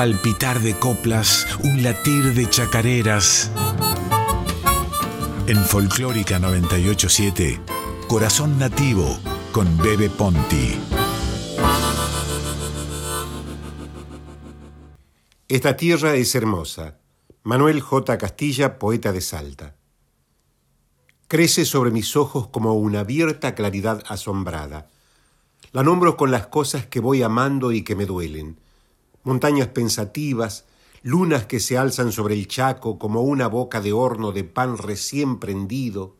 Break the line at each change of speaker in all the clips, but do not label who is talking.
palpitar de coplas, un latir de chacareras. En Folclórica 987, Corazón Nativo con Bebe Ponti.
Esta tierra es hermosa. Manuel J. Castilla, poeta de Salta. Crece sobre mis ojos como una abierta claridad asombrada. La nombro con las cosas que voy amando y que me duelen. Montañas pensativas, lunas que se alzan sobre el Chaco como una boca de horno de pan recién prendido,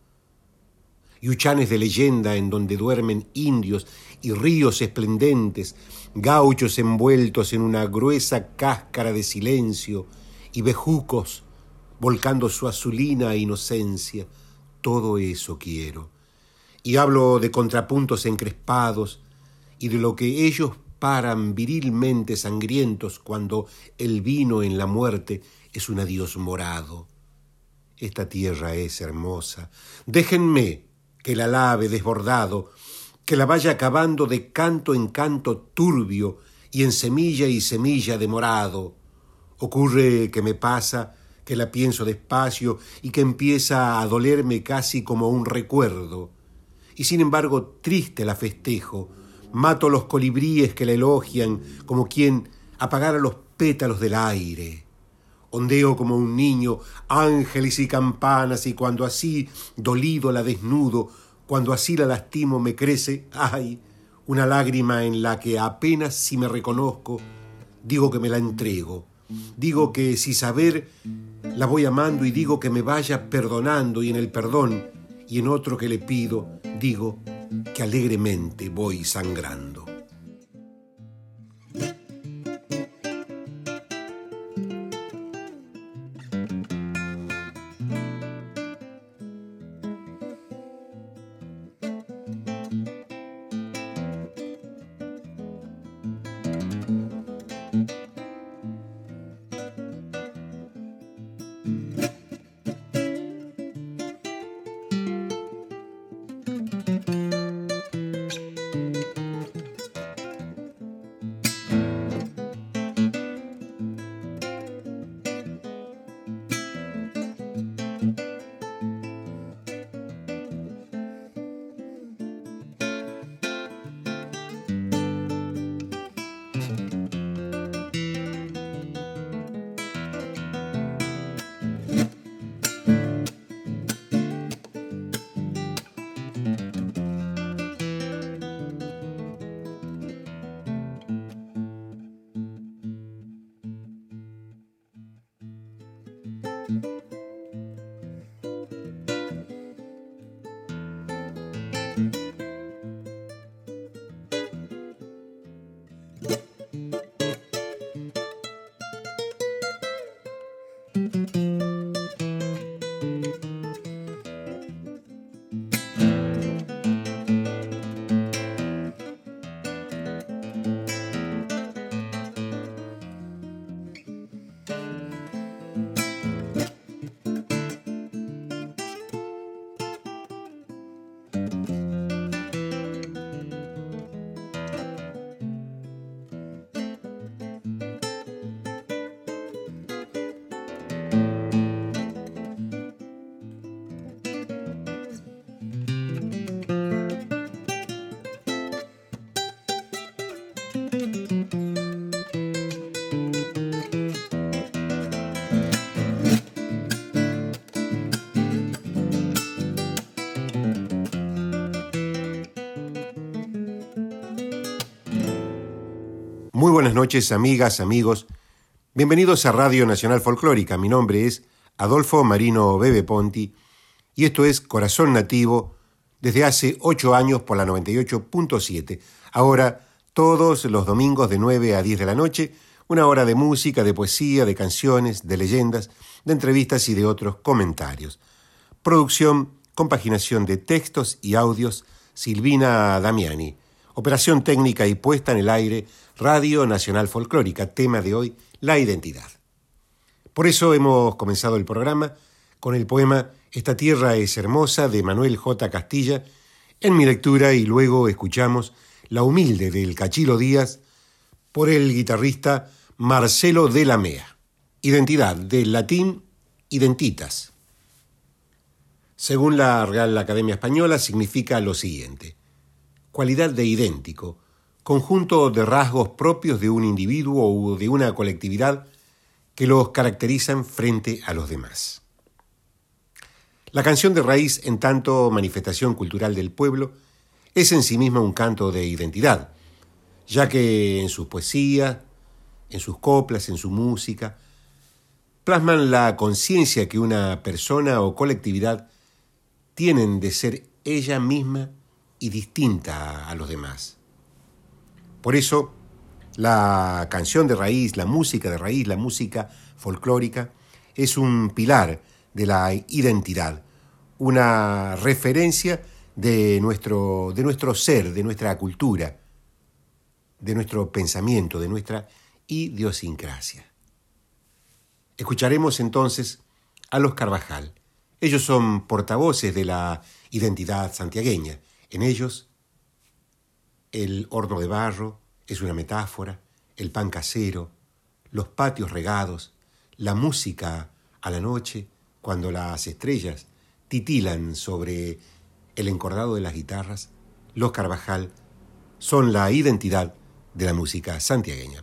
yuchanes de leyenda en donde duermen indios y ríos esplendentes, gauchos envueltos en una gruesa cáscara de silencio y bejucos volcando su azulina inocencia. Todo eso quiero. Y hablo de contrapuntos encrespados y de lo que ellos paran virilmente sangrientos cuando el vino en la muerte es un adiós morado. Esta tierra es hermosa. Déjenme que la lave desbordado, que la vaya acabando de canto en canto turbio y en semilla y semilla de morado. Ocurre que me pasa, que la pienso despacio y que empieza a dolerme casi como un recuerdo. Y sin embargo triste la festejo, mato los colibríes que la elogian como quien apagara los pétalos del aire. Ondeo como un niño ángeles y campanas y cuando así, dolido, la desnudo, cuando así la lastimo me crece, ay, una lágrima en la que apenas si me reconozco, digo que me la entrego. Digo que si saber la voy amando y digo que me vaya perdonando y en el perdón y en otro que le pido, digo que alegremente voy sangrando. Buenas noches, amigas, amigos. Bienvenidos a Radio Nacional Folclórica. Mi nombre es Adolfo Marino Bebe Ponti y esto es Corazón Nativo desde hace ocho años por la 98.7. Ahora, todos los domingos de 9 a 10 de la noche, una hora de música, de poesía, de canciones, de leyendas, de entrevistas y de otros comentarios. Producción, compaginación de textos y audios, Silvina Damiani. Operación técnica y puesta en el aire, Radio Nacional Folclórica, tema de hoy, la identidad. Por eso hemos comenzado el programa con el poema Esta tierra es hermosa de Manuel J. Castilla, en mi lectura y luego escuchamos La humilde del Cachilo Díaz por el guitarrista Marcelo de la Mea. Identidad, del latín identitas. Según la Real Academia Española, significa lo siguiente. Cualidad de idéntico, conjunto de rasgos propios de un individuo o de una colectividad que los caracterizan frente a los demás. La canción de raíz, en tanto manifestación cultural del pueblo, es en sí misma un canto de identidad, ya que en su poesía, en sus coplas, en su música, plasman la conciencia que una persona o colectividad tienen de ser ella misma y distinta a los demás. Por eso, la canción de raíz, la música de raíz, la música folclórica, es un pilar de la identidad, una referencia de nuestro, de nuestro ser, de nuestra cultura, de nuestro pensamiento, de nuestra idiosincrasia. Escucharemos entonces a los Carvajal. Ellos son portavoces de la identidad santiagueña. En ellos, el horno de barro es una metáfora, el pan casero, los patios regados, la música a la noche, cuando las estrellas titilan sobre el encordado de las guitarras, los Carvajal son la identidad de la música santiagueña.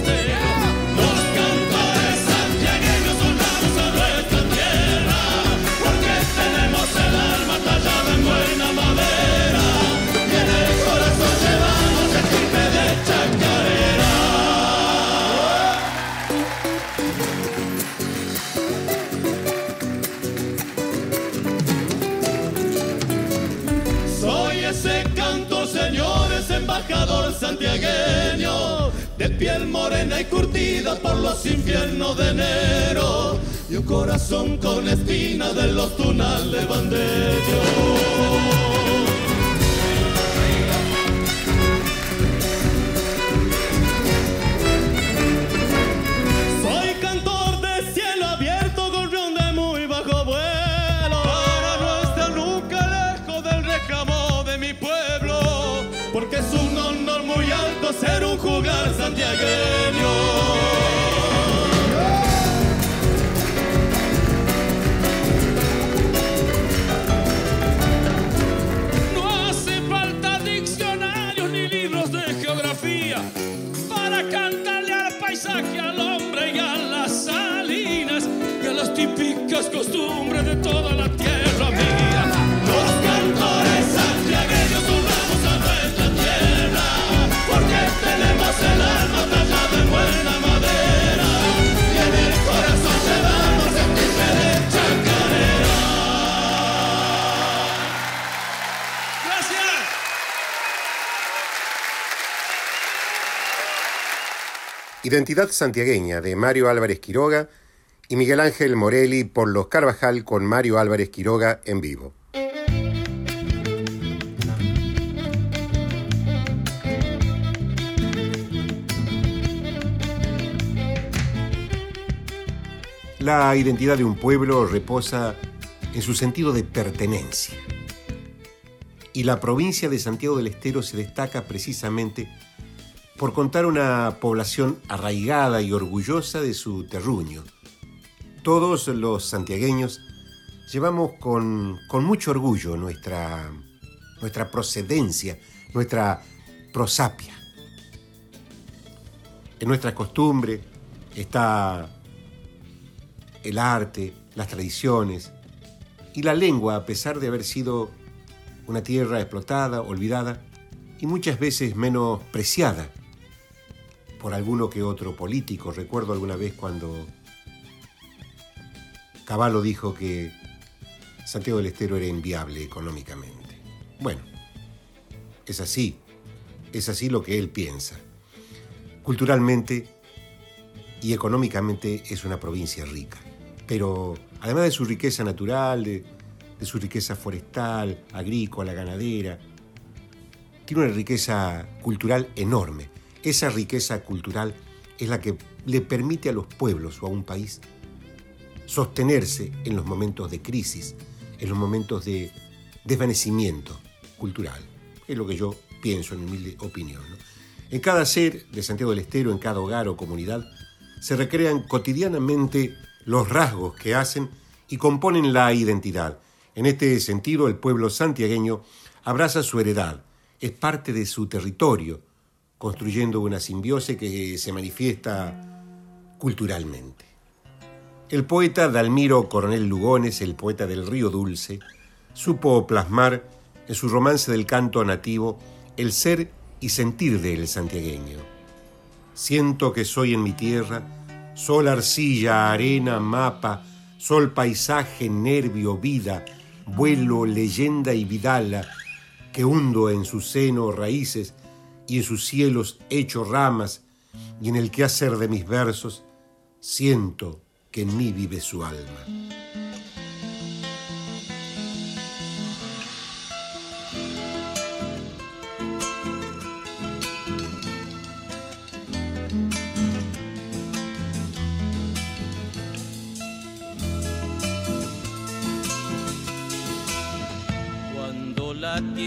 piel morena y curtida por los infiernos de enero, y un corazón con espina de los tunales banderos.
Para cantarle al paisaje, al hombre y a las salinas y a las típicas costumbres de toda la tierra
Identidad santiagueña de Mario Álvarez Quiroga y Miguel Ángel Morelli por los Carvajal con Mario Álvarez Quiroga en vivo. La identidad de un pueblo reposa en su sentido de pertenencia. Y la provincia de Santiago del Estero se destaca precisamente por contar una población arraigada y orgullosa de su terruño. Todos los santiagueños llevamos con, mucho orgullo nuestra, nuestra procedencia, nuestra prosapia. En nuestra costumbre está el arte, las tradiciones y la lengua, a pesar de haber sido una tierra explotada, olvidada y muchas veces menospreciada por alguno que otro político. Recuerdo alguna vez cuando Caballo dijo que Santiago del Estero era inviable económicamente. Bueno, es así, es así lo que él piensa. Culturalmente y económicamente es una provincia rica, pero además de su riqueza natural, de, de su riqueza forestal, agrícola, ganadera, tiene una riqueza cultural enorme. Esa riqueza cultural es la que le permite a los pueblos o a un país sostenerse en los momentos de crisis, en los momentos de desvanecimiento cultural. Es lo que yo pienso en mi humilde opinión. En cada ser de Santiago del Estero, en cada hogar o comunidad, se recrean cotidianamente los rasgos que hacen y componen la identidad. En este sentido, el pueblo santiagueño abraza su heredad, es parte de su territorio, construyendo una simbiosis que se manifiesta culturalmente. El poeta Dalmiro Coronel Lugones, el poeta del Río Dulce, supo plasmar en su romance del canto nativo el ser y sentir del santiagueño. Siento que soy en mi tierra, sol, arcilla, arena, mapa, sol, paisaje, nervio, vida, vuelo, leyenda y vidala, que hundo en su seno raíces y en sus cielos hecho ramas, y en el quehacer de mis versos siento que en mí vive su alma.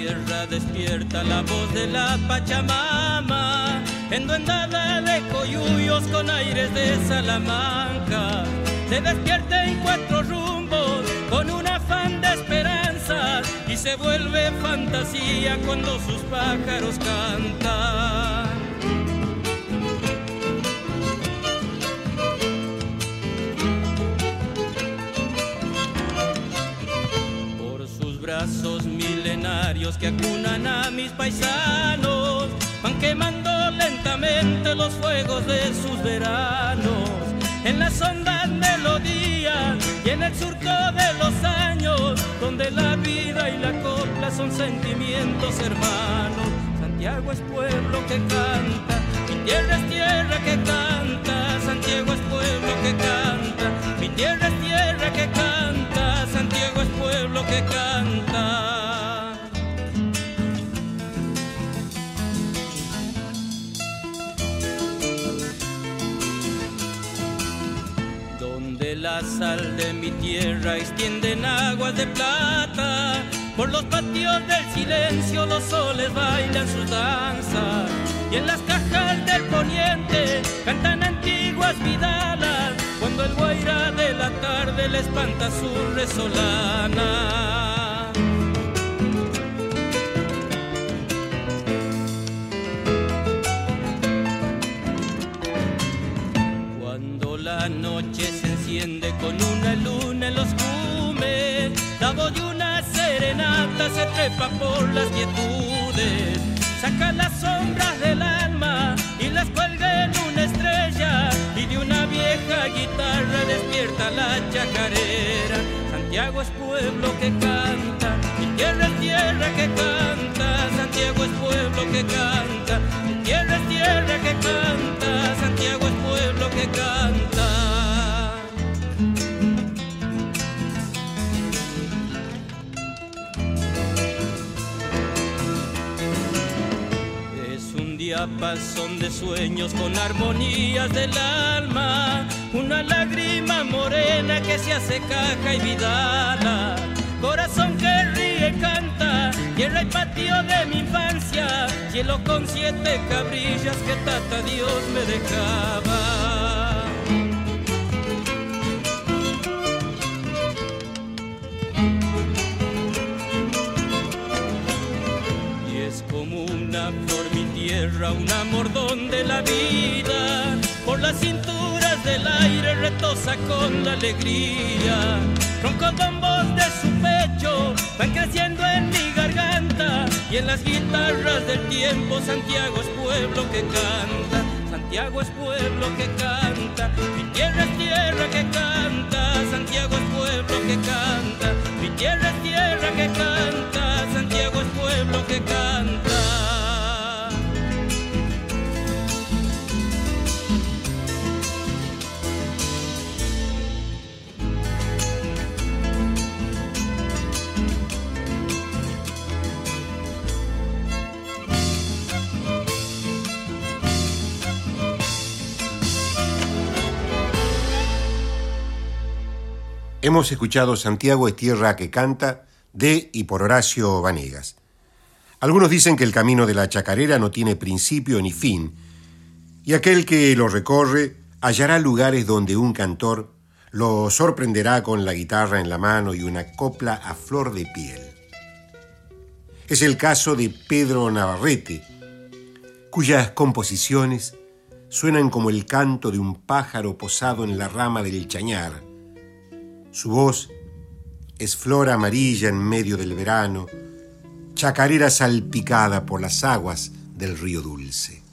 Tierra despierta la voz de la Pachamama, enduendada de coyuyos con aires de Salamanca, se despierta en cuatro rumbos con un afán de esperanza y se vuelve fantasía cuando sus pájaros cantan. Por sus que acunan a mis paisanos, van quemando lentamente los fuegos de sus veranos. En las ondas melodías y en el surco de los años, donde la vida y la copla son sentimientos hermanos. Santiago es pueblo que canta, mi tierra es tierra que canta, Santiago es pueblo que canta, mi tierra es tierra que canta, Santiago es pueblo que canta. Sal de mi tierra extienden aguas de plata. Por los patios del silencio los soles bailan sus danzas. Y en las cajas del poniente cantan antiguas vidalas. Cuando el guaira de la tarde le espanta su resolana. la noche se con una luna en los cumes. La voz de una serenata se trepa por las quietudes. Saca las sombras del alma y las cuelga en una estrella. Y de una vieja guitarra despierta la chacarera. Santiago es pueblo que canta, mi tierra es tierra que canta. Santiago es pueblo que canta, mi tierra es tierra que canta. Santiago es pueblo que canta. Diapasón de sueños con armonías del alma, una lágrima morena que se hace caja y vidala. Corazón que ríe canta, tierra y patio de mi infancia, cielo con siete cabrillas que tata Dios me dejaba. Tierra, un amor donde la vida por las cinturas del aire retosa con la alegría. Roncodombos de su pecho van creciendo en mi garganta y en las guitarras del tiempo Santiago es pueblo que canta. Santiago es pueblo que canta, mi tierra es tierra que canta, Santiago es pueblo que canta, mi tierra es tierra que canta, Santiago es pueblo que canta.
Hemos escuchado Santiago es tierra que canta de y por Horacio Vanegas. Algunos dicen que el camino de la chacarera no tiene principio ni fin, y aquel que lo recorre hallará lugares donde un cantor lo sorprenderá con la guitarra en la mano y una copla a flor de piel. Es el caso de Pedro Navarrete, cuyas composiciones suenan como el canto de un pájaro posado en la rama del chañar. Su voz es flor amarilla en medio del verano, chacarera salpicada por las aguas del río dulce.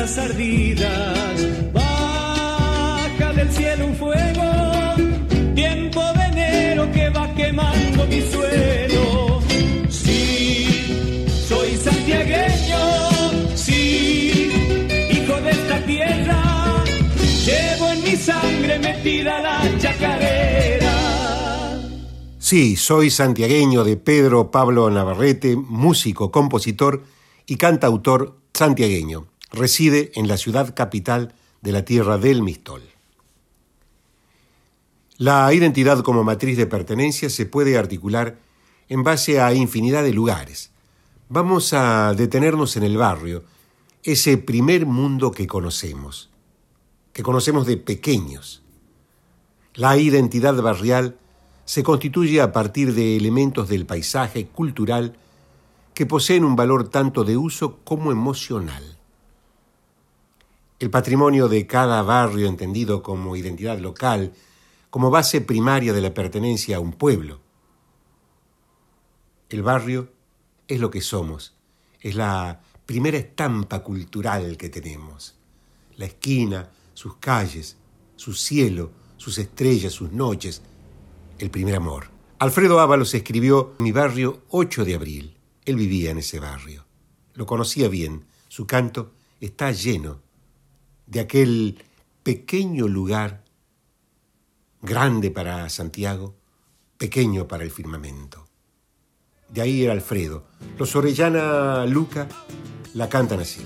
Ardidas baja del cielo un fuego, tiempo de que va quemando mi suelo. Sí, soy santiagueño, sí, hijo de esta tierra, llevo en mi sangre metida la chacarera. Sí, soy santiagueño de Pedro Pablo Navarrete, músico, compositor y cantautor santiagueño. Reside en la ciudad capital de la tierra del Mistol. La identidad como matriz de pertenencia se puede articular en base a infinidad de lugares. Vamos a detenernos en el barrio, ese primer mundo que conocemos, que conocemos de pequeños. La identidad barrial se constituye a partir de elementos del paisaje cultural que poseen un valor tanto de uso como emocional. El patrimonio de cada barrio entendido como identidad local, como base primaria de la pertenencia a un pueblo. El barrio es lo que somos, es la primera estampa cultural que tenemos. La esquina, sus calles, su cielo, sus estrellas, sus noches, el primer amor. Alfredo Ábalos escribió Mi barrio 8 de abril. Él vivía en ese barrio. Lo conocía bien. Su canto está lleno de aquel pequeño lugar, grande para Santiago, pequeño para el firmamento. De ahí era Alfredo. Los Orellana Luca la cantan así.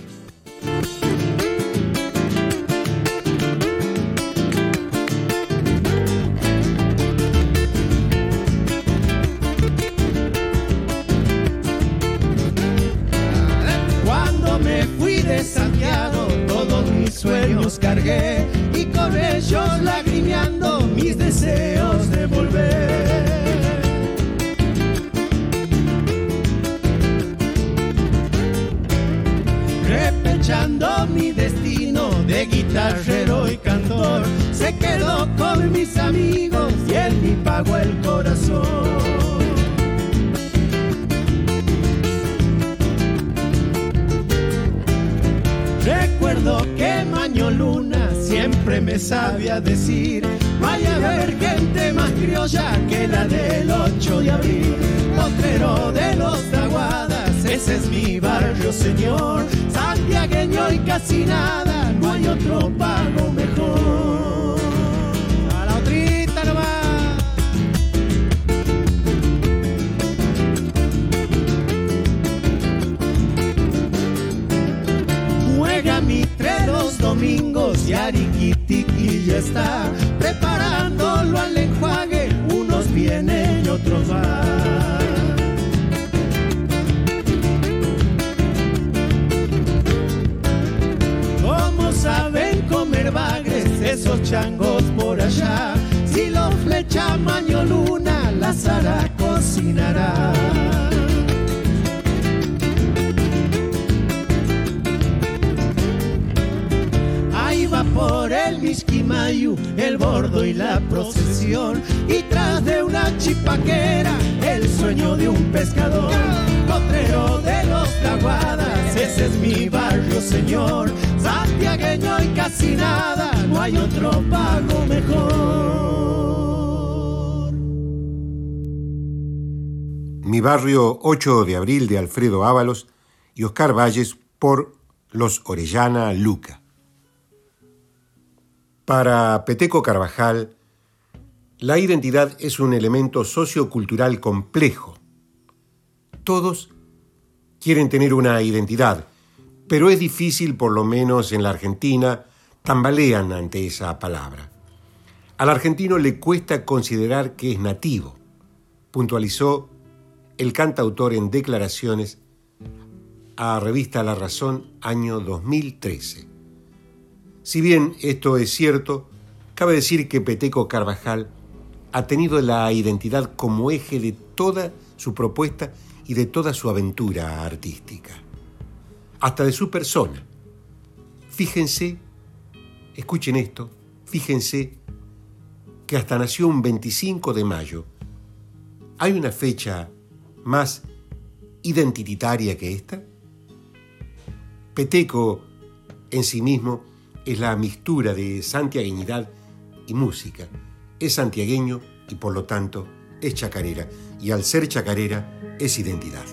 Barrio
8 de abril de Alfredo Ábalos y Oscar Valles por Los Orellana Luca. Para Peteco Carvajal, la identidad es un elemento sociocultural complejo. Todos quieren tener una identidad, pero es difícil, por lo menos en la Argentina, tambalean ante esa palabra. Al argentino le cuesta considerar que es nativo, puntualizó el cantautor en declaraciones a revista La Razón año 2013. Si bien esto es cierto, cabe decir que Peteco Carvajal ha tenido la identidad como eje de toda su propuesta y de toda su aventura artística, hasta de su persona. Fíjense, escuchen esto, fíjense que hasta nació un 25 de mayo. ¿Hay una fecha más identitaria que esta? Peteco en sí mismo es la mixtura de santiagueñidad y música. Es santiagueño y por lo tanto es chacarera. Y al ser chacarera es identidad.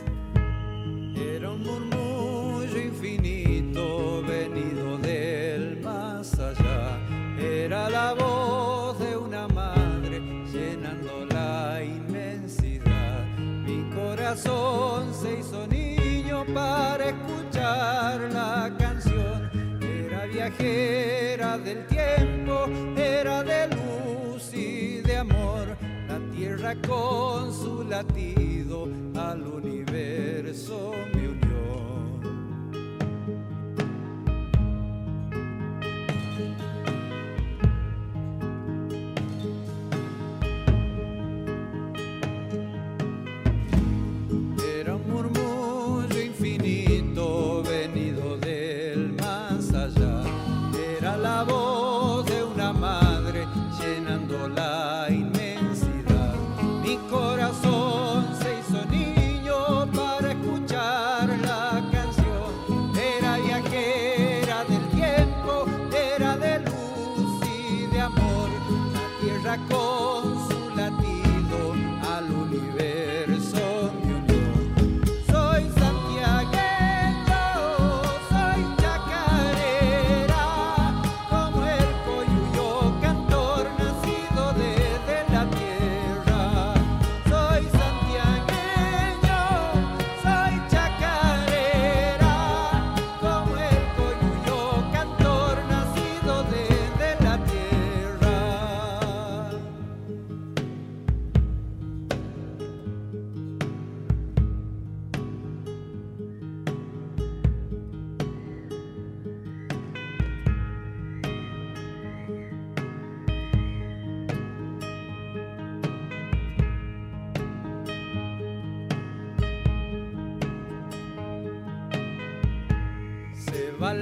Del tiempo, era de luz y de amor. La tierra con su latido al universo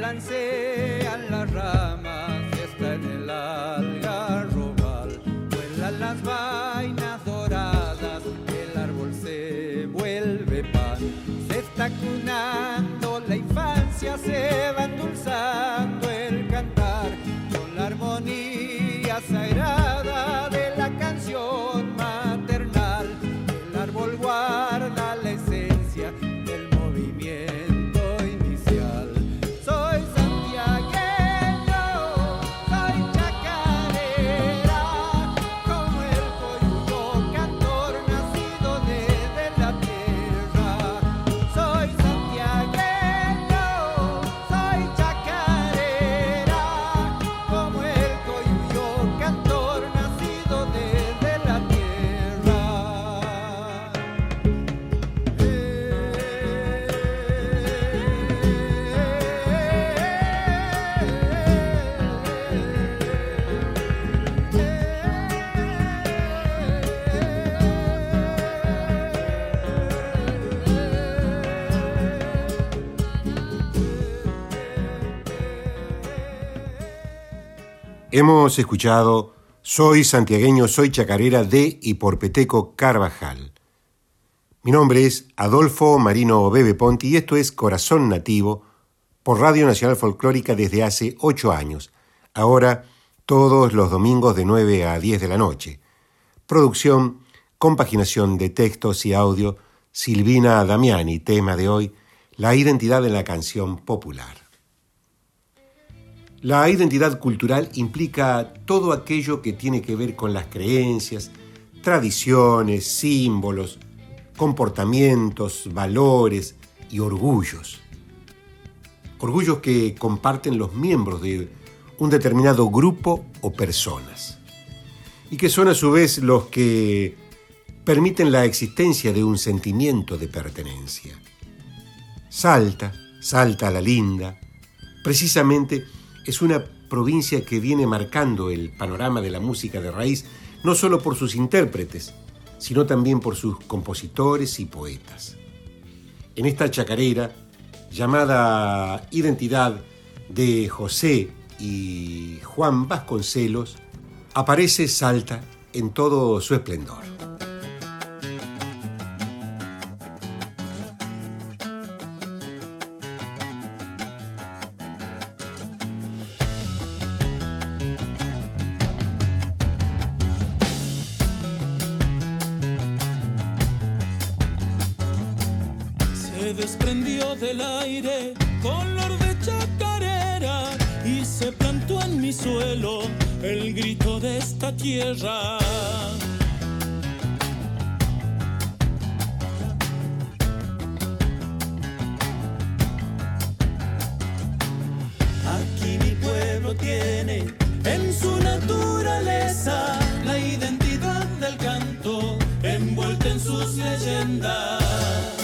balancean las ramas, está en el algarrobal. Vuelan las vainas doradas, el árbol se vuelve pan. Se está cunando la infancia, se va
Hemos escuchado Soy santiagueño, soy chacarera de y por Peteco Carvajal. Mi nombre es Adolfo Marino Bebe Ponti y esto es Corazón Nativo por Radio Nacional Folclórica desde hace ocho años. Ahora todos los domingos de 9 a 10 de la noche. Producción, compaginación de textos y audio, Silvina Damiani, tema de hoy, la identidad de la canción popular. La identidad cultural implica todo aquello que tiene que ver con las creencias, tradiciones, símbolos, comportamientos, valores y orgullos. Orgullos que comparten los miembros de un determinado grupo o personas. Y que son a su vez los que permiten la existencia de un sentimiento de pertenencia. Salta, Salta la Linda, precisamente es una provincia que viene marcando el panorama de la música de raíz, no solo por sus intérpretes, sino también por sus compositores y poetas. En esta chacarera, llamada Identidad de José y Juan Vasconcelos, aparece Salta en todo su esplendor.
Envuelta en sus leyendas.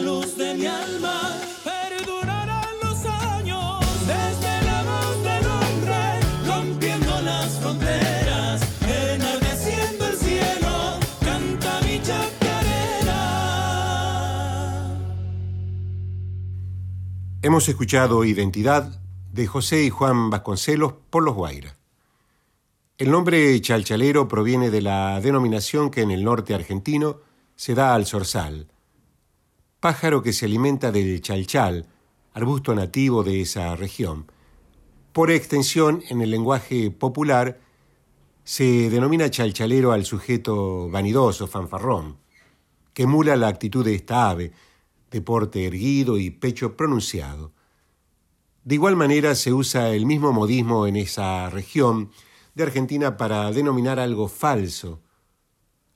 La luz de mi alma perdurará los años. Desde la voz del hombre, rompiendo las fronteras, enardeciendo el cielo, canta mi chacarera.
Hemos escuchado Identidad de José y Juan Vasconcelos por los Guaira. El nombre chalchalero proviene de la denominación que en el norte argentino se da al zorzal, pájaro que se alimenta del chalchal, arbusto nativo de esa región. Por extensión, en el lenguaje popular, se denomina chalchalero al sujeto vanidoso, fanfarrón, que emula la actitud de esta ave, de porte erguido y pecho pronunciado. De igual manera se usa el mismo modismo en esa región de Argentina para denominar algo falso,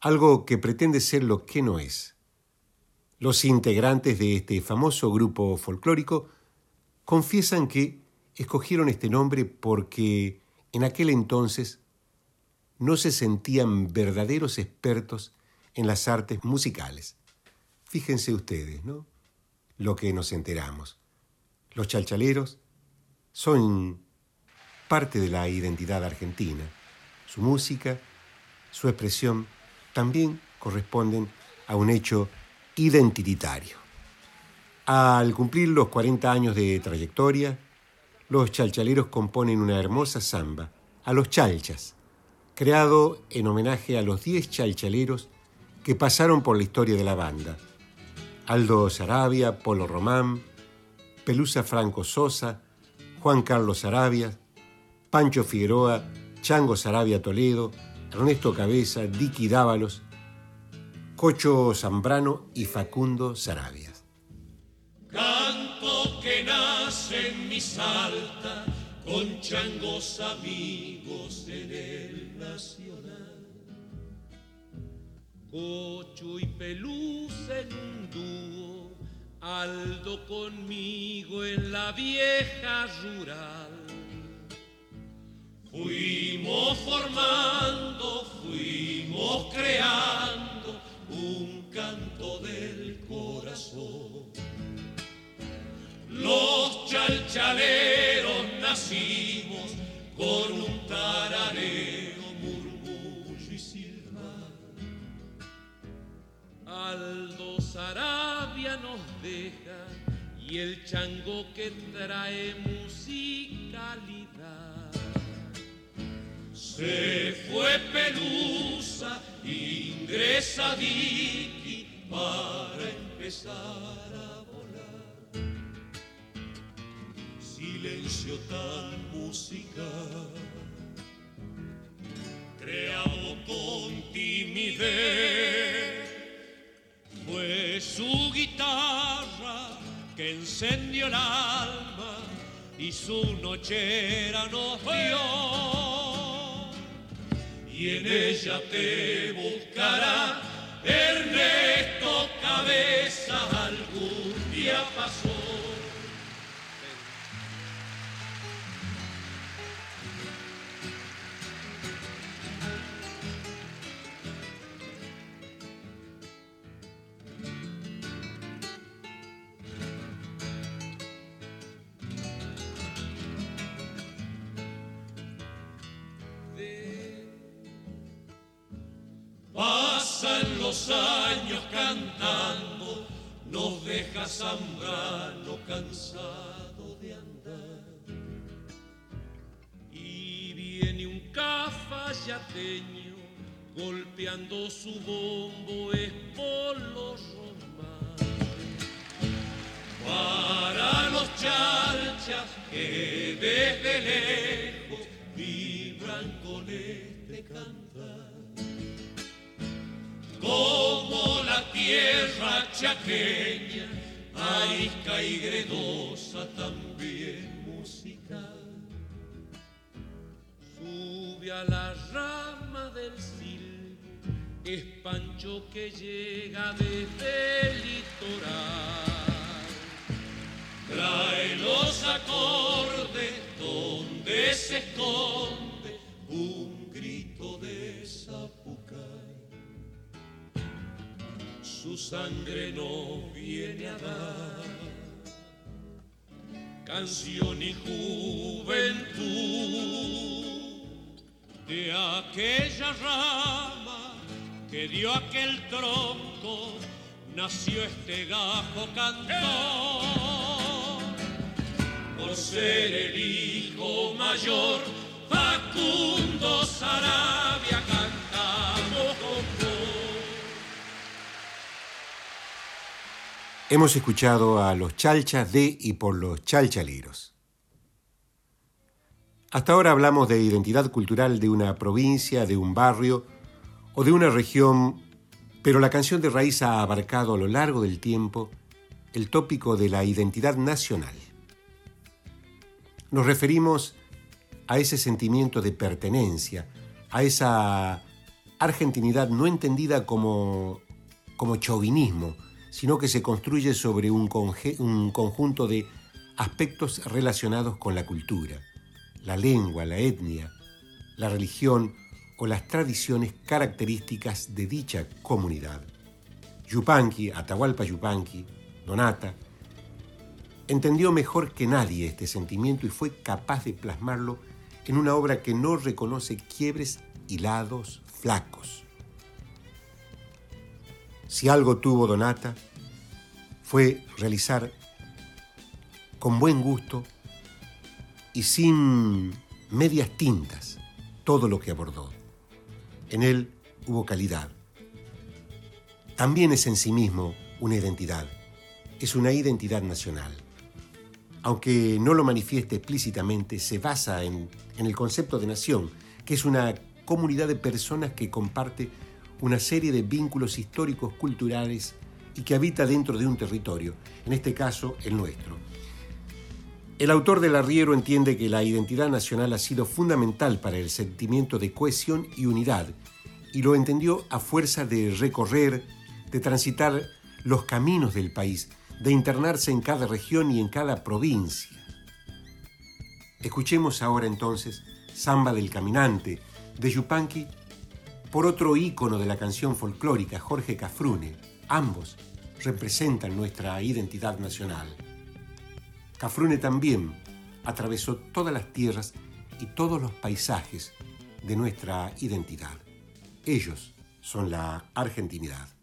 algo que pretende ser lo que no es. Los integrantes de este famoso grupo folclórico confiesan que escogieron este nombre porque en aquel entonces no se sentían verdaderos expertos en las artes musicales. Fíjense ustedes, ¿no? Lo que nos enteramos. Los chalchaleros son parte de la identidad argentina. Su música, su expresión también corresponden a un hecho identitario. Al cumplir los 40 años de trayectoria, los chalchaleros componen una hermosa samba, a los chalchas, creado en homenaje a los 10 chalchaleros que pasaron por la historia de la banda. Aldo Sarabia, Polo Román, Pelusa Franco Sosa, Juan Carlos Sarabia, Pancho Figueroa, Chango Sarabia Toledo, Ernesto Cabeza, Dicky Dávalos, Cocho Zambrano y Facundo Sarabia.
Canto que nace en mi salta con changos amigos en el nacional. Cocho y Pelusa en un dúo, Aldo conmigo en la vieja rural. Fuimos formando, fuimos creando un canto del corazón. Los chalchaleros nacimos con un tarareo, murmullo y silbar. Aldo Sarabia nos deja y el chango que trae musicalidad. Se fue Pelusa, ingresa Dicky para empezar a volar. Silencio tan musical, creado con timidez, fue su guitarra que encendió el alma y su nochera nos dio. Y en ella te buscará Ernesto Cabeza, algún día pasó. Pasan los años cantando, nos deja Zambrano cansado de andar. Y viene un cafayateño golpeando su bombo es por los Para los chalchas que desde lejos vibran con este cantar como la tierra chaqueña, arisca y gredosa también musical. Sube a la rama del silbo, es Pancho que llega desde el litoral. Trae los acordes donde se esconde su sangre nos viene a dar. Canción y juventud de aquella rama que dio aquel tronco, nació este gajo cantor. Por ser el hijo mayor, Facundo Sarabia
Hemos escuchado a los chalchas de y por los chalchaleros. Hasta ahora hablamos de identidad cultural de una provincia, de un barrio o de una región, pero la canción de raíz ha abarcado a lo largo del tiempo el tópico de la identidad nacional. Nos referimos a ese sentimiento de pertenencia, a esa argentinidad no entendida como, como chauvinismo, sino que se construye sobre un, un, conjunto de aspectos relacionados con la cultura, la lengua, la etnia, la religión o las tradiciones características de dicha comunidad. Yupanqui, Atahualpa Yupanqui, Donata, entendió mejor que nadie este sentimiento y fue capaz de plasmarlo en una obra que no reconoce quiebres y lados flacos. Si algo tuvo Donata, fue realizar con buen gusto y sin medias tintas todo lo que abordó. En él hubo calidad. También es en sí mismo una identidad. Es una identidad nacional. Aunque no lo manifieste explícitamente, se basa en, el concepto de nación, que es una comunidad de personas que comparte una serie de vínculos históricos, culturales y que habita dentro de un territorio, en este caso el nuestro. El autor del arriero entiende que la identidad nacional ha sido fundamental para el sentimiento de cohesión y unidad, y lo entendió a fuerza de recorrer, de transitar los caminos del país, de internarse en cada región y en cada provincia. Escuchemos ahora entonces Samba del Caminante, de Yupanqui, por otro ícono de la canción folclórica, Jorge Cafrune. Ambos representan nuestra identidad nacional. Cafrune también atravesó todas las tierras y todos los paisajes de nuestra identidad. Ellos son la argentinidad.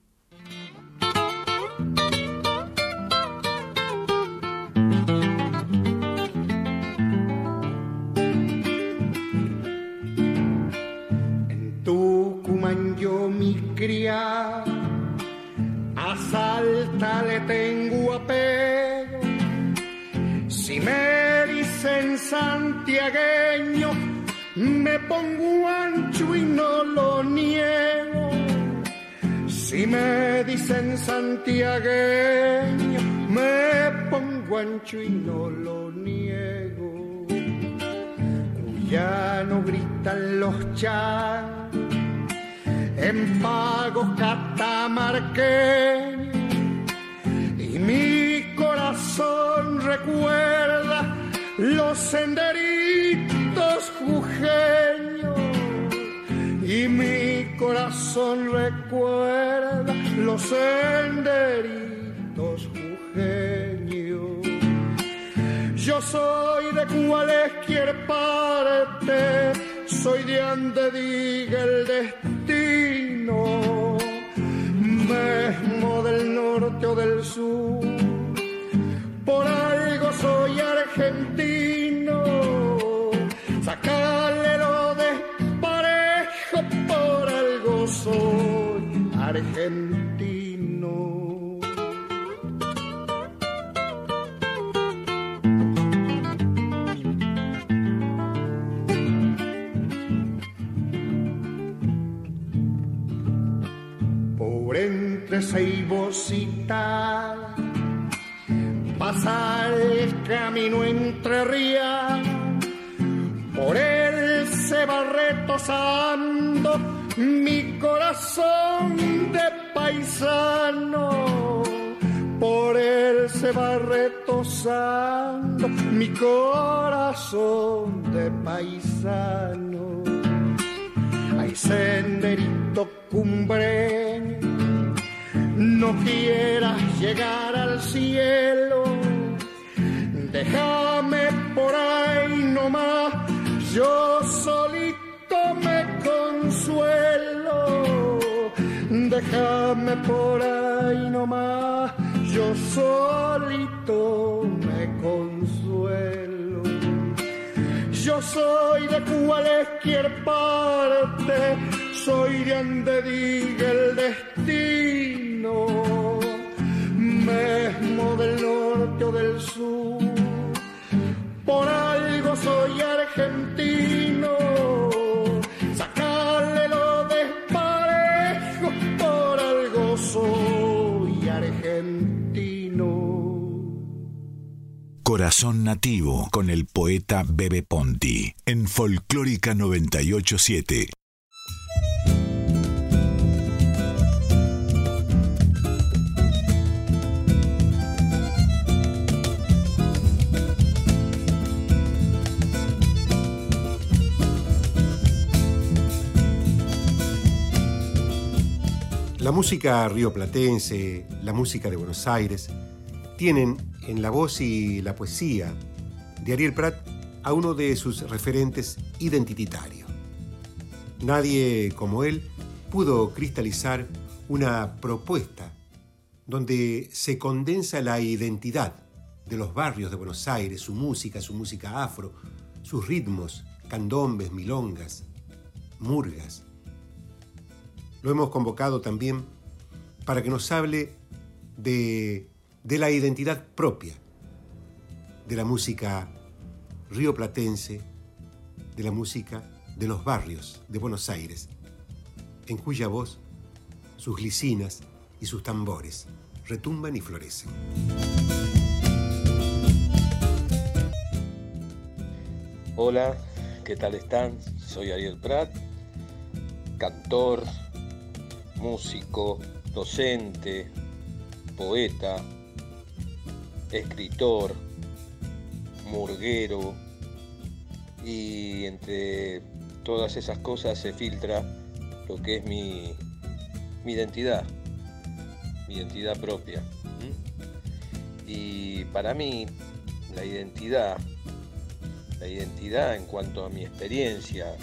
Me dicen santiagueño, me pongo ancho y no lo niego. no gritan los chan en pagos catamarqueños y mi corazón recuerda los senderitos jujeños y mi corazón recuerda los senderitos jujeños. Yo soy de cualquier parte, soy de donde diga el destino, mismo del norte o del sur por algo soy argentino. Sacarle lo desparejo, por algo soy argentino. Por entre seis y tal pasa el camino entre rías, por él se va retosando mi corazón de paisano, por él se va retosando mi corazón de paisano. Hay senderito cumbre no quieras llegar al cielo, déjame por ahí nomás, yo solito me consuelo, déjame por ahí nomás, yo solito me consuelo. Yo soy de cualquier parte, soy de donde diga el destino, mismo del norte o del sur. Por algo soy argentino, sacarle lo desparejo, por algo soy argentino.
Corazón Nativo con el poeta Bebe Ponti en Folclórica 987.
La música rioplatense, la música de Buenos Aires, tienen en la voz y la poesía de Ariel Prat a uno de sus referentes identitarios. Nadie como él pudo cristalizar una propuesta donde se condensa la identidad de los barrios de Buenos Aires, su música, su música afro, sus ritmos, candombes, milongas, murgas. Lo hemos convocado también para que nos hable de, la identidad propia de la música rioplatense, de la música de los barrios de Buenos Aires, en cuya voz sus glicinas y sus tambores retumban y florecen.
Hola, ¿qué tal están? Soy Ariel Prat, cantor, músico, docente, poeta, escritor, murguero y entre todas esas cosas se filtra lo que es mi, mi identidad, mi identidad propia. Y para mí la identidad, la identidad en cuanto a mi experiencia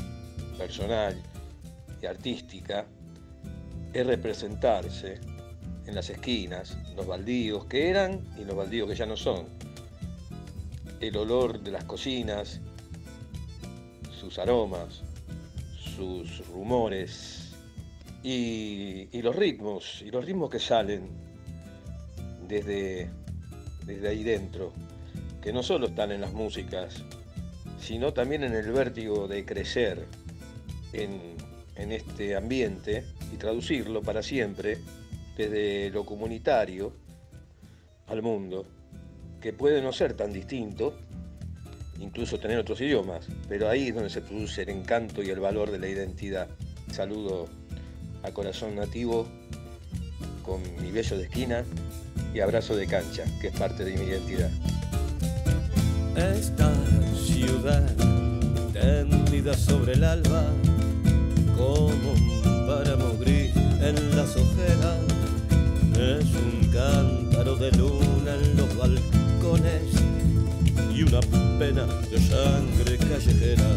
personal y artística, es representarse en las esquinas, los baldíos que eran y los baldíos que ya no son. El olor de las cocinas, sus aromas, sus rumores y, los ritmos, y los ritmos que salen desde, desde ahí dentro, que no solo están en las músicas sino también en el vértigo de crecer en, en este ambiente y traducirlo para siempre desde lo comunitario al mundo, que puede no ser tan distinto, incluso tener otros idiomas, pero ahí es donde se produce el encanto y el valor de la identidad. Saludo a Corazón Nativo con mi beso de esquina y abrazo de cancha, que es parte de mi identidad.
Esta ciudad tendida sobre el alba, como páramo gris en las ojeras, es un cántaro de luna en los balcones y una pena de sangre callejera.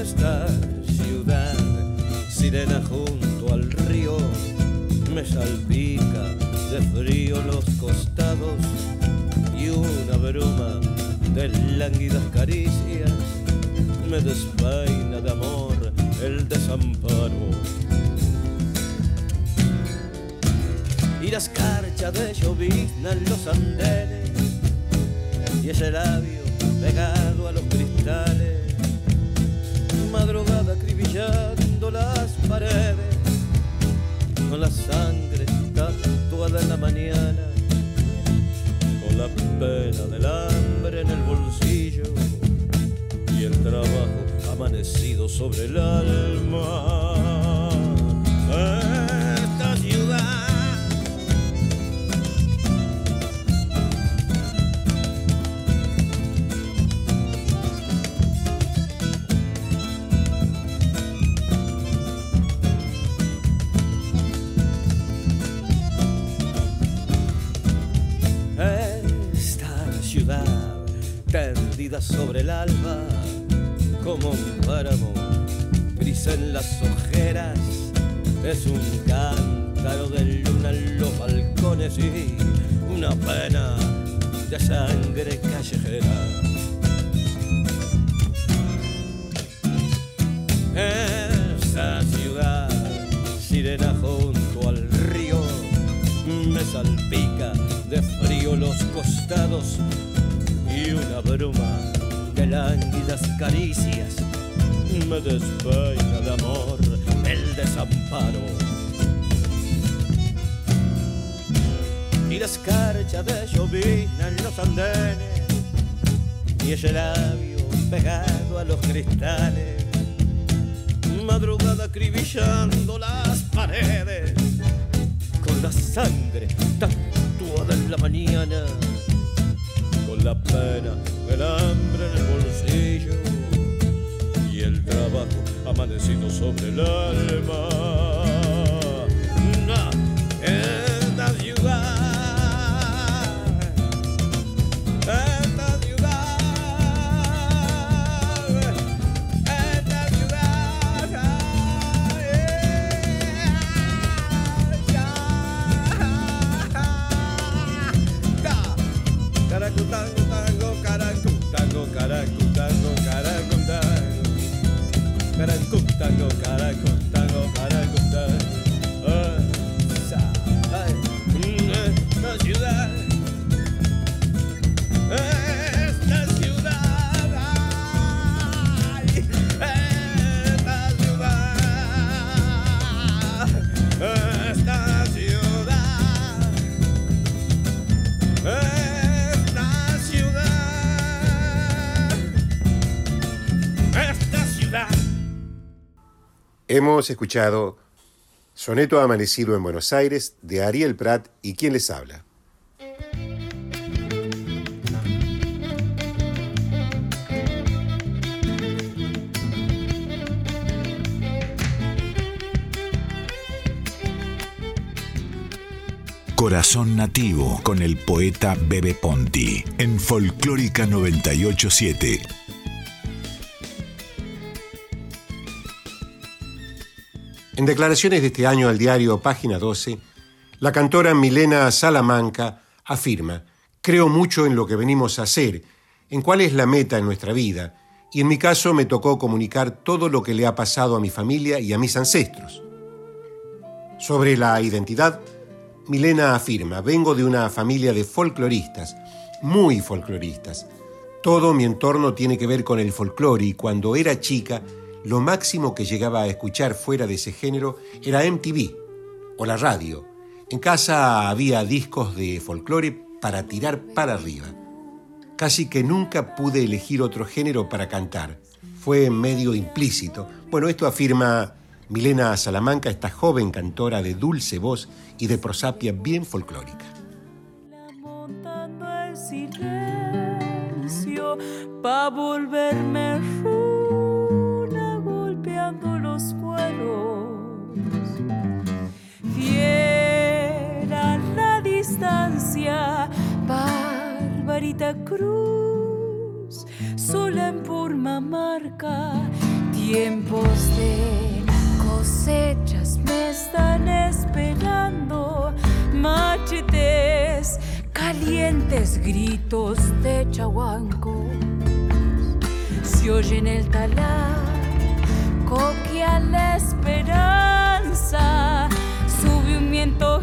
Esta ciudad, sirena junto al río, me salpica de frío los costados y una bruma de lánguidas caricias me despeina de amor el desamparo. Y la escarcha de llovizna en los andenes y ese labio pegado a los cristales madrugada acribillando las paredes con la sangre tatuada en la mañana con la pena del hambre en el bolsillo el trabajo amanecido sobre el alma. Esta ciudad sobre el alba como un páramo gris en las ojeras es un cántaro de luna en los balcones y una pena de sangre callejera. Esa ciudad sirena junto al río me salpica de frío los costados y una bruma de lánguidas caricias me despeina de amor el desamparo. Y la escarcha de llovina en los andenes y ese labio pegado a los cristales, madrugada acribillando las paredes con la sangre tatuada en la mañana con la pena, el hambre en el bolsillo y el trabajo amanecido sobre el alma.
Hemos escuchado Soneto Amanecido en Buenos Aires de Ariel Prat y quien les habla.
Corazón Nativo con el poeta Bebe Ponti en Folclórica 987.
En declaraciones de este año al diario Página 12, la cantora Milena Salamanca afirma, creo mucho en lo que venimos a hacer, en cuál es la meta en nuestra vida, y en mi caso me tocó comunicar todo lo que le ha pasado a mi familia y a mis ancestros. Sobre la identidad, Milena afirma, vengo de una familia de folcloristas, muy folcloristas. Todo mi entorno tiene que ver con el folclore y cuando era chica, lo máximo que llegaba a escuchar fuera de ese género era MTV o la radio. En casa había discos de folclore para tirar para arriba. Casi que nunca pude elegir otro género para cantar. Fue medio implícito. Bueno, esto afirma Milena Salamanca, esta joven cantora de dulce voz y de prosapia bien folclórica.
pa volverme golpeando los cueros. Fiel a la distancia, barbarita cruz, sola en forma marca, tiempos de cosechas me están esperando, machetes, calientes gritos de chahuanco. Se oye en el talar, coquia la esperanza, sube un viento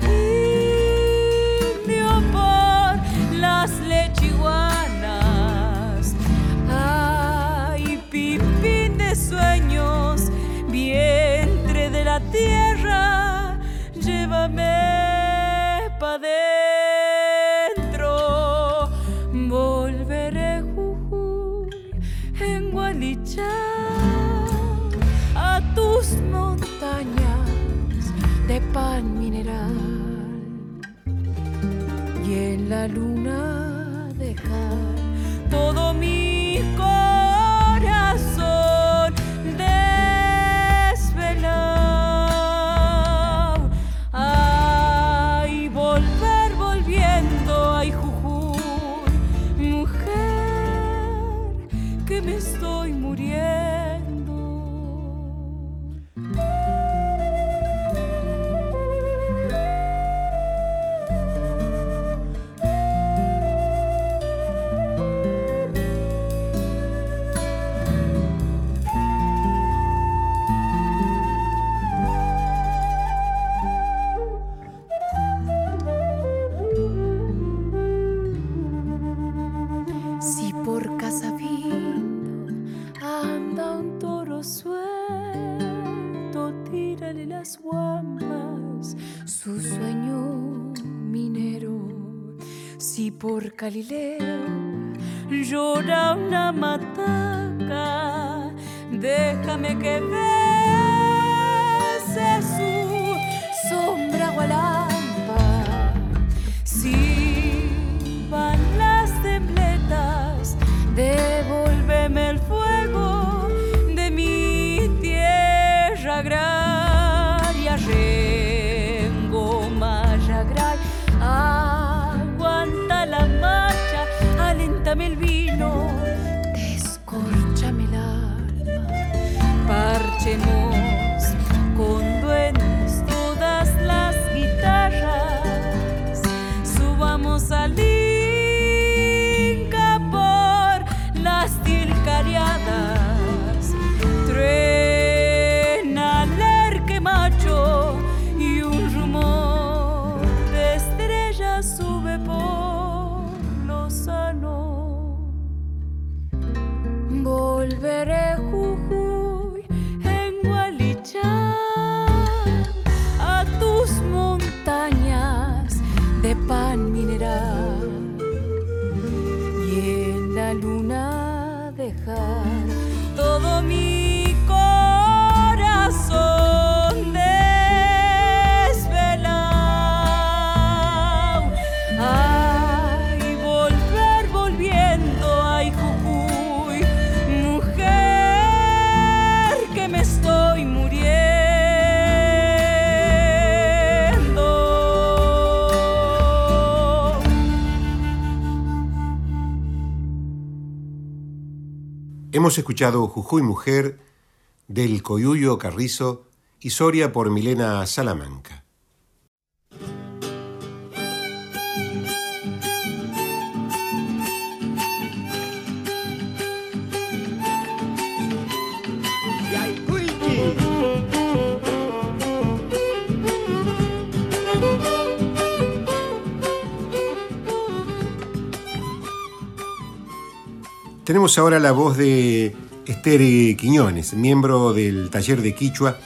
Si por Galileo llora una mataca, déjame que bese su sombra gualampa. Si van las templetas, devuélveme
Escuchado Jujuy Mujer del Coyuyo Carrizo y Soria por Milena Salamanca. Tenemos ahora la voz de Esther Quiñones, miembro del taller de Quichua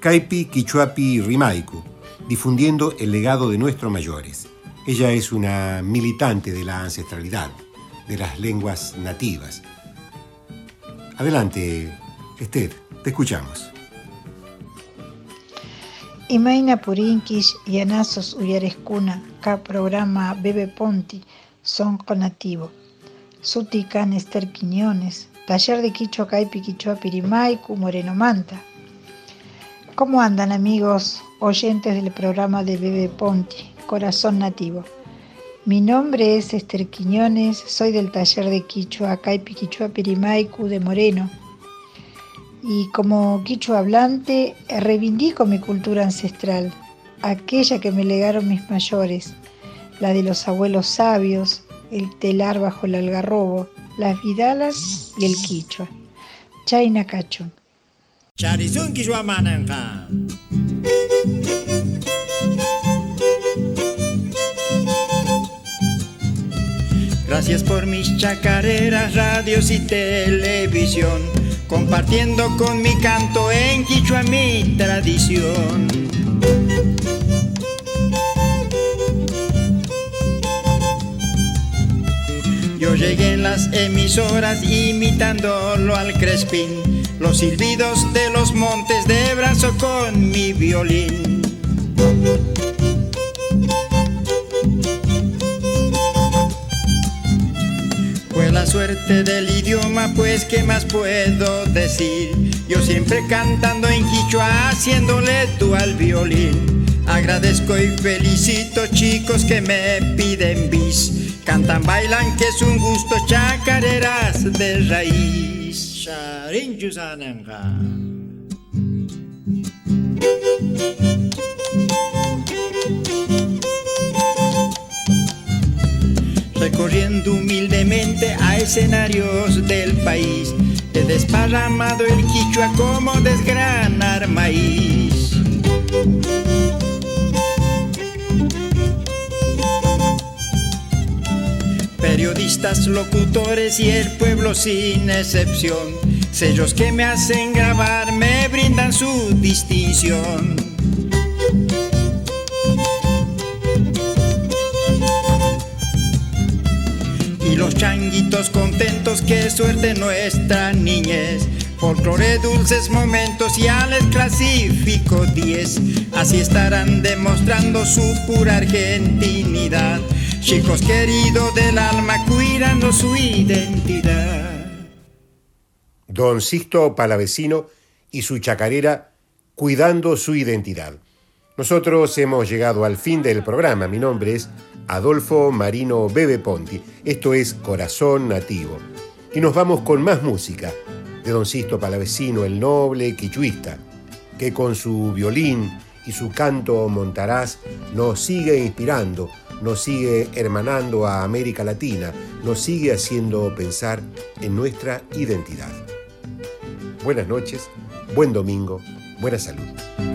Caipi Quichuapi Rimaiku, difundiendo el legado de nuestros mayores. Ella es una militante de la ancestralidad, de las lenguas nativas. Adelante, Esther, te escuchamos.
Imaina Purinkish y Anasos Uyarescuna, K programa Bebe Ponti, son con nativo. Sutican Esther Quiñones, Taller de Quichua Caipi Quichua Pirimaicu, Moreno Manta. ¿Cómo andan amigos oyentes del programa de Bebe Ponti, Corazón Nativo? Mi nombre es Esther Quiñones, soy del taller de Quichua Caipi Quichua Pirimaicu de Moreno. Y como quichua hablante, reivindico mi cultura ancestral, aquella que me legaron mis mayores, la de los abuelos sabios, el telar bajo el algarrobo, las vidalas y el quichua. Chaina Cacho.
Charizun quichua mananka. Gracias por mis chacareras, radios y televisión, compartiendo con mi canto en quichua mi tradición. Yo llegué en las emisoras imitándolo al crespín, los silbidos de los montes de brazo con mi violín. Fue la suerte del idioma, pues qué más puedo decir. Yo siempre cantando en quichua, haciéndole tú al violín. Agradezco y felicito chicos que me piden bis. Cantan, bailan, que es un gusto, chacareras de raíz. Charinchusananga. Recorriendo humildemente a escenarios del país, he desparramado el quichua como desgranar maíz. Periodistas, locutores y el pueblo sin excepción, sellos que me hacen grabar me brindan su distinción. Y los changuitos contentos, qué suerte nuestra niñez. Folclore, dulces momentos, ya les clasifico 10. Así estarán demostrando su pura argentinidad. Chicos queridos del alma, cuidando su identidad.
Don Sisto Palavecino y su chacarera cuidando su identidad. Nosotros hemos llegado al fin del programa. Mi nombre es Adolfo Marino Bebe Ponti. Esto es Corazón Nativo. Y nos vamos con más música de Don Sisto Palavecino, el noble quichuista, que con su violín y su canto montaraz nos sigue inspirando, nos sigue hermanando a América Latina, nos sigue haciendo pensar en nuestra identidad. Buenas noches, buen domingo, buena salud.